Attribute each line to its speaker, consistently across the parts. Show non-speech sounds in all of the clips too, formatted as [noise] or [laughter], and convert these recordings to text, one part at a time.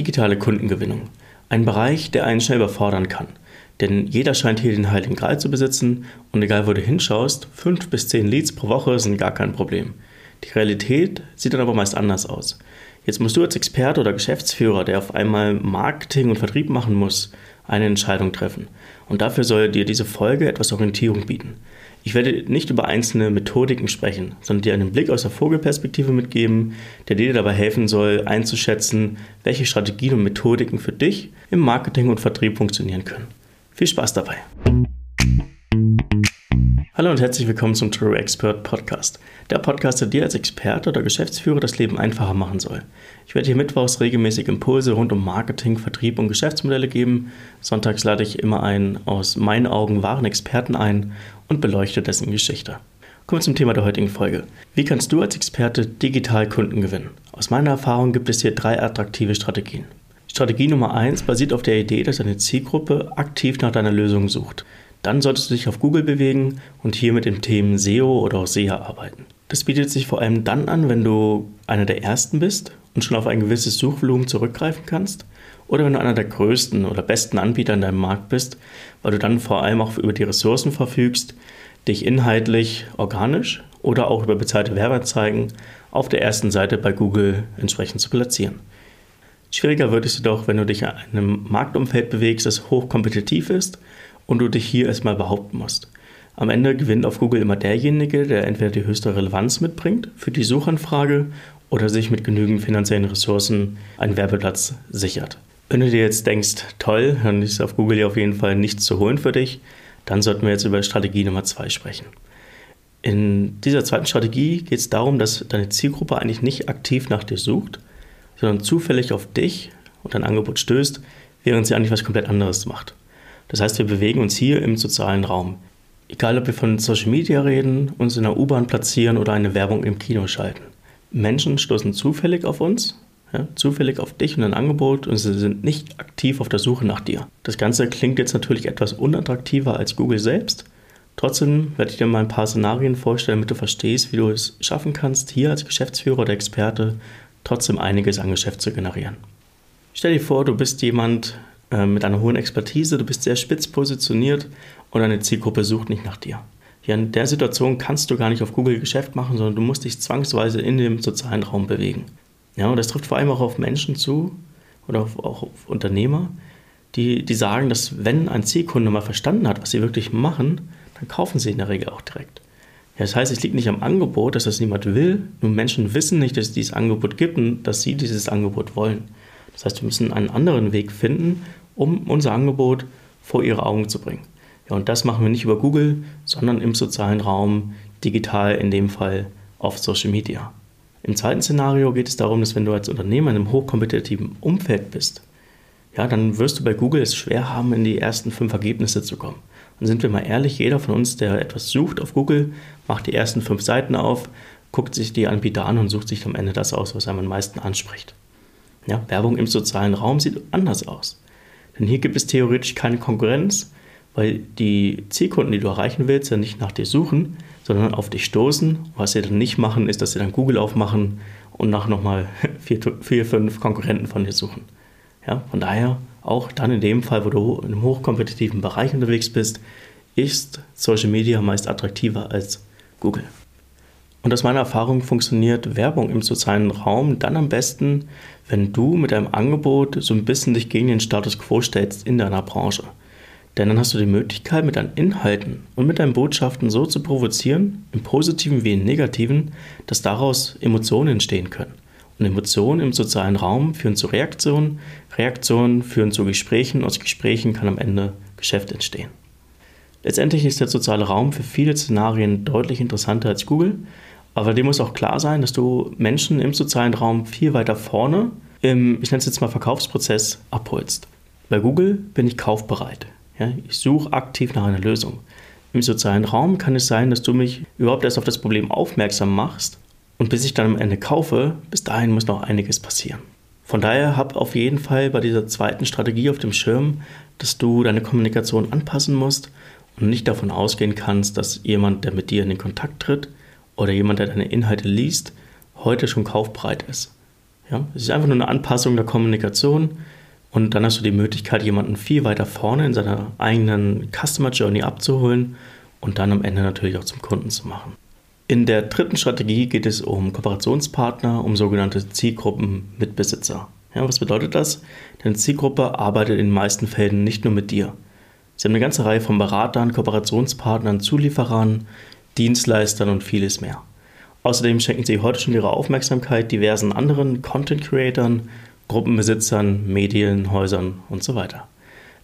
Speaker 1: Digitale Kundengewinnung. Ein Bereich, der einen schnell überfordern kann. Denn jeder scheint hier den heiligen Gral zu besitzen und egal wo du hinschaust, fünf bis zehn Leads pro Woche sind gar kein Problem. Die Realität sieht dann aber meist anders aus. Jetzt musst du als Experte oder Geschäftsführer, der auf einmal Marketing und Vertrieb machen muss, eine Entscheidung treffen. Und dafür soll dir diese Folge etwas Orientierung bieten. Ich werde nicht über einzelne Methodiken sprechen, sondern dir einen Blick aus der Vogelperspektive mitgeben, der dir dabei helfen soll, einzuschätzen, welche Strategien und Methodiken für dich im Marketing und Vertrieb funktionieren können. Viel Spaß dabei! Hallo und herzlich willkommen zum True Expert Podcast. Der Podcast, der dir als Experte oder Geschäftsführer das Leben einfacher machen soll. Ich werde hier mittwochs regelmäßig Impulse rund um Marketing, Vertrieb und Geschäftsmodelle geben. Sonntags lade ich immer einen aus meinen Augen wahren Experten ein und beleuchte dessen Geschichte. Kommen wir zum Thema der heutigen Folge. Wie kannst du als Experte digital Kunden gewinnen? Aus meiner Erfahrung gibt es hier drei attraktive Strategien. Strategie Nummer eins basiert auf der Idee, dass deine Zielgruppe aktiv nach deiner Lösung sucht. Dann solltest du dich auf Google bewegen und hier mit den Themen SEO oder auch SEA arbeiten. Das bietet sich vor allem dann an, wenn du einer der ersten bist und schon auf ein gewisses Suchvolumen zurückgreifen kannst oder wenn du einer der größten oder besten Anbieter in deinem Markt bist, weil du dann vor allem auch über die Ressourcen verfügst, dich inhaltlich organisch oder auch über bezahlte Werbeanzeigen auf der ersten Seite bei Google entsprechend zu platzieren. Schwieriger wird es jedoch, wenn du dich in einem Marktumfeld bewegst, das hochkompetitiv ist und du dich hier erstmal behaupten musst. Am Ende gewinnt auf Google immer derjenige, der entweder die höchste Relevanz mitbringt für die Suchanfrage oder sich mit genügend finanziellen Ressourcen einen Werbeplatz sichert. Wenn du dir jetzt denkst, toll, dann ist auf Google ja auf jeden Fall nichts zu holen für dich, dann sollten wir jetzt über Strategie Nummer zwei sprechen. In dieser zweiten Strategie geht es darum, dass deine Zielgruppe eigentlich nicht aktiv nach dir sucht, sondern zufällig auf dich und dein Angebot stößt, während sie eigentlich was komplett anderes macht. Das heißt, wir bewegen uns hier im sozialen Raum. Egal, ob wir von Social Media reden, uns in der U-Bahn platzieren oder eine Werbung im Kino schalten. Menschen stoßen zufällig auf uns, ja, zufällig auf dich und dein Angebot und sie sind nicht aktiv auf der Suche nach dir. Das Ganze klingt jetzt natürlich etwas unattraktiver als Google selbst. Trotzdem werde ich dir mal ein paar Szenarien vorstellen, damit du verstehst, wie du es schaffen kannst, hier als Geschäftsführer oder Experte trotzdem einiges an Geschäft zu generieren. Stell dir vor, du bist jemand, äh, mit einer hohen Expertise, du bist sehr spitz positioniert und deine Zielgruppe sucht nicht nach dir. Ja, in der Situation kannst du gar nicht auf Google Geschäft machen, sondern du musst dich zwangsweise in dem sozialen Raum bewegen. Ja, und das trifft vor allem auch auf Menschen zu oder auch auf Unternehmer, die, die sagen, dass wenn ein Zielkunde mal verstanden hat, was sie wirklich machen, dann kaufen sie in der Regel auch direkt. Ja, das heißt, es liegt nicht am Angebot, dass das niemand will, nur Menschen wissen nicht, dass es dieses Angebot gibt und dass sie dieses Angebot wollen. Das heißt, wir müssen einen anderen Weg finden, um unser Angebot vor ihre Augen zu bringen. Ja, und das machen wir nicht über Google, sondern im sozialen Raum, digital in dem Fall auf Social Media. Im zweiten Szenario geht es darum, dass wenn du als Unternehmer in einem hochkompetitiven Umfeld bist, ja, dann wirst du bei Google es schwer haben, in die ersten fünf Ergebnisse zu kommen. Und sind wir mal ehrlich, jeder von uns, der etwas sucht auf Google, macht die ersten fünf Seiten auf, guckt sich die Anbieter an und sucht sich am Ende das aus, was einem am meisten anspricht. Ja, Werbung im sozialen Raum sieht anders aus. Denn hier gibt es theoretisch keine Konkurrenz, weil die Zielkunden, die du erreichen willst, ja nicht nach dir suchen, sondern auf dich stoßen. Was sie dann nicht machen, ist, dass sie dann Google aufmachen und nach nochmal [laughs] vier, vier, fünf Konkurrenten von dir suchen. Ja, von daher, auch dann in dem Fall, wo du einem hochkompetitiven Bereich unterwegs bist, ist Social Media meist attraktiver als Google. Und aus meiner Erfahrung funktioniert Werbung im sozialen Raum dann am besten, wenn du mit deinem Angebot so ein bisschen dich gegen den Status quo stellst in deiner Branche. Denn dann hast du die Möglichkeit, mit deinen Inhalten und mit deinen Botschaften so zu provozieren, im positiven wie im negativen, dass daraus Emotionen entstehen können. Und Emotionen im sozialen Raum führen zu Reaktionen, Reaktionen führen zu Gesprächen, aus Gesprächen kann am Ende Geschäft entstehen. Letztendlich ist der soziale Raum für viele Szenarien deutlich interessanter als Google, aber dem muss auch klar sein, dass du Menschen im sozialen Raum viel weiter vorne im, ich nenne es jetzt mal Verkaufsprozess, abholst. Bei Google bin ich kaufbereit. Ja, ich suche aktiv nach einer Lösung. Im sozialen Raum kann es sein, dass du mich überhaupt erst auf das Problem aufmerksam machst und bis ich dann am Ende kaufe, bis dahin muss noch einiges passieren. Von daher hab auf jeden Fall bei dieser zweiten Strategie auf dem Schirm, dass du deine Kommunikation anpassen musst und nicht davon ausgehen kannst, dass jemand, der mit dir in den Kontakt tritt, oder jemand, der deine Inhalte liest, heute schon kaufbereit ist. Ja, es ist einfach nur eine Anpassung der Kommunikation und dann hast du die Möglichkeit, jemanden viel weiter vorne in seiner eigenen Customer Journey abzuholen und dann am Ende natürlich auch zum Kunden zu machen. In der dritten Strategie geht es um Kooperationspartner, um sogenannte Zielgruppenmitbesitzer. Ja, was bedeutet das? Deine Zielgruppe arbeitet in den meisten Fällen nicht nur mit dir. Sie haben eine ganze Reihe von Beratern, Kooperationspartnern, Zulieferern, Dienstleistern und vieles mehr. Außerdem schenken sie heute schon ihre Aufmerksamkeit diversen anderen Content-Creatern, Gruppenbesitzern, Medienhäusern und so weiter.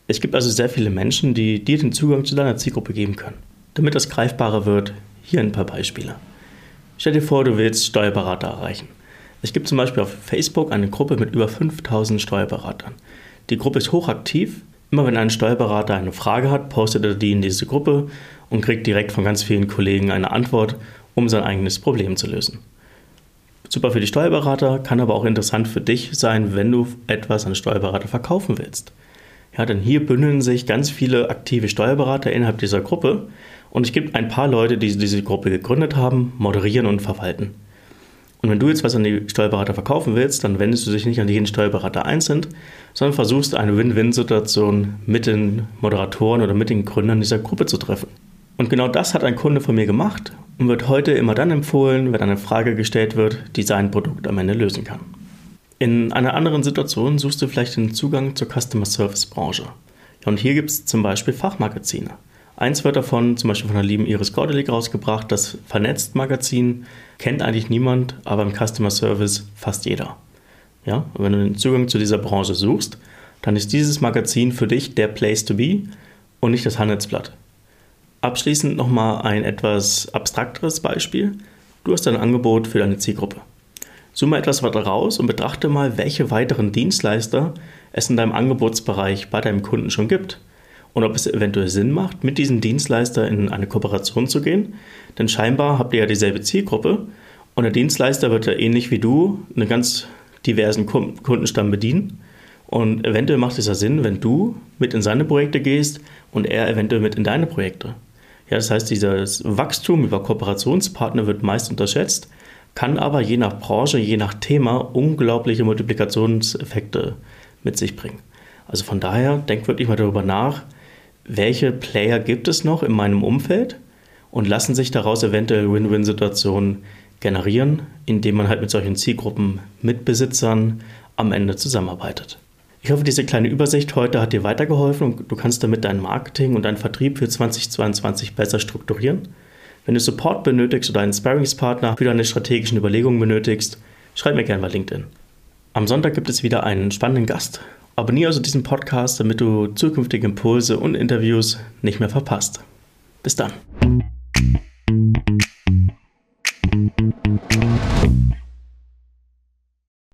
Speaker 1: Es gibt also sehr viele Menschen, die dir den Zugang zu deiner Zielgruppe geben können. Damit das greifbarer wird, hier ein paar Beispiele. Stell dir vor, du willst Steuerberater erreichen. Es gibt zum Beispiel auf Facebook eine Gruppe mit über 5000 Steuerberatern. Die Gruppe ist hochaktiv. Immer wenn ein Steuerberater eine Frage hat, postet er die in diese Gruppe und kriegt direkt von ganz vielen Kollegen eine Antwort, um sein eigenes Problem zu lösen. Super für die Steuerberater, kann aber auch interessant für dich sein, wenn du etwas an Steuerberater verkaufen willst. Ja, denn hier bündeln sich ganz viele aktive Steuerberater innerhalb dieser Gruppe und es gibt ein paar Leute, die diese Gruppe gegründet haben, moderieren und verwalten. Und wenn du jetzt was an die Steuerberater verkaufen willst, dann wendest du dich nicht an jeden Steuerberater einzeln, sondern versuchst eine Win-Win-Situation mit den Moderatoren oder mit den Gründern dieser Gruppe zu treffen. Und genau das hat ein Kunde von mir gemacht und wird heute immer dann empfohlen, wenn eine Frage gestellt wird, die sein Produkt am Ende lösen kann. In einer anderen Situation suchst du vielleicht den Zugang zur Customer Service Branche. und hier gibt es zum Beispiel Fachmagazine. Eins wird davon zum Beispiel von der lieben Iris Gordelik rausgebracht, das Vernetzt-Magazin. Kennt eigentlich niemand, aber im Customer Service fast jeder. Ja, und wenn du den Zugang zu dieser Branche suchst, dann ist dieses Magazin für dich der Place to be und nicht das Handelsblatt. Abschließend nochmal ein etwas abstrakteres Beispiel. Du hast ein Angebot für deine Zielgruppe. Zoome etwas weiter raus und betrachte mal, welche weiteren Dienstleister es in deinem Angebotsbereich bei deinem Kunden schon gibt und ob es eventuell Sinn macht, mit diesem Dienstleister in eine Kooperation zu gehen. Denn scheinbar habt ihr ja dieselbe Zielgruppe und der Dienstleister wird ja ähnlich wie du einen ganz diversen Kundenstamm bedienen. Und eventuell macht es ja Sinn, wenn du mit in seine Projekte gehst und er eventuell mit in deine Projekte. Ja, das heißt, dieses Wachstum über Kooperationspartner wird meist unterschätzt, kann aber je nach Branche, je nach Thema unglaubliche Multiplikationseffekte mit sich bringen. Also von daher, denk wirklich mal darüber nach, welche Player gibt es noch in meinem Umfeld und lassen sich daraus eventuell Win-Win-Situationen generieren, indem man halt mit solchen Zielgruppen, Mitbesitzern am Ende zusammenarbeitet. Ich hoffe, diese kleine Übersicht heute hat dir weitergeholfen und du kannst damit dein Marketing und deinen Vertrieb für 2022 besser strukturieren. Wenn du Support benötigst oder einen Sparringspartner für deine strategischen Überlegungen benötigst, schreib mir gerne bei LinkedIn. Am Sonntag gibt es wieder einen spannenden Gast Abonniere also diesen Podcast, damit du zukünftige Impulse und Interviews nicht mehr verpasst. Bis dann.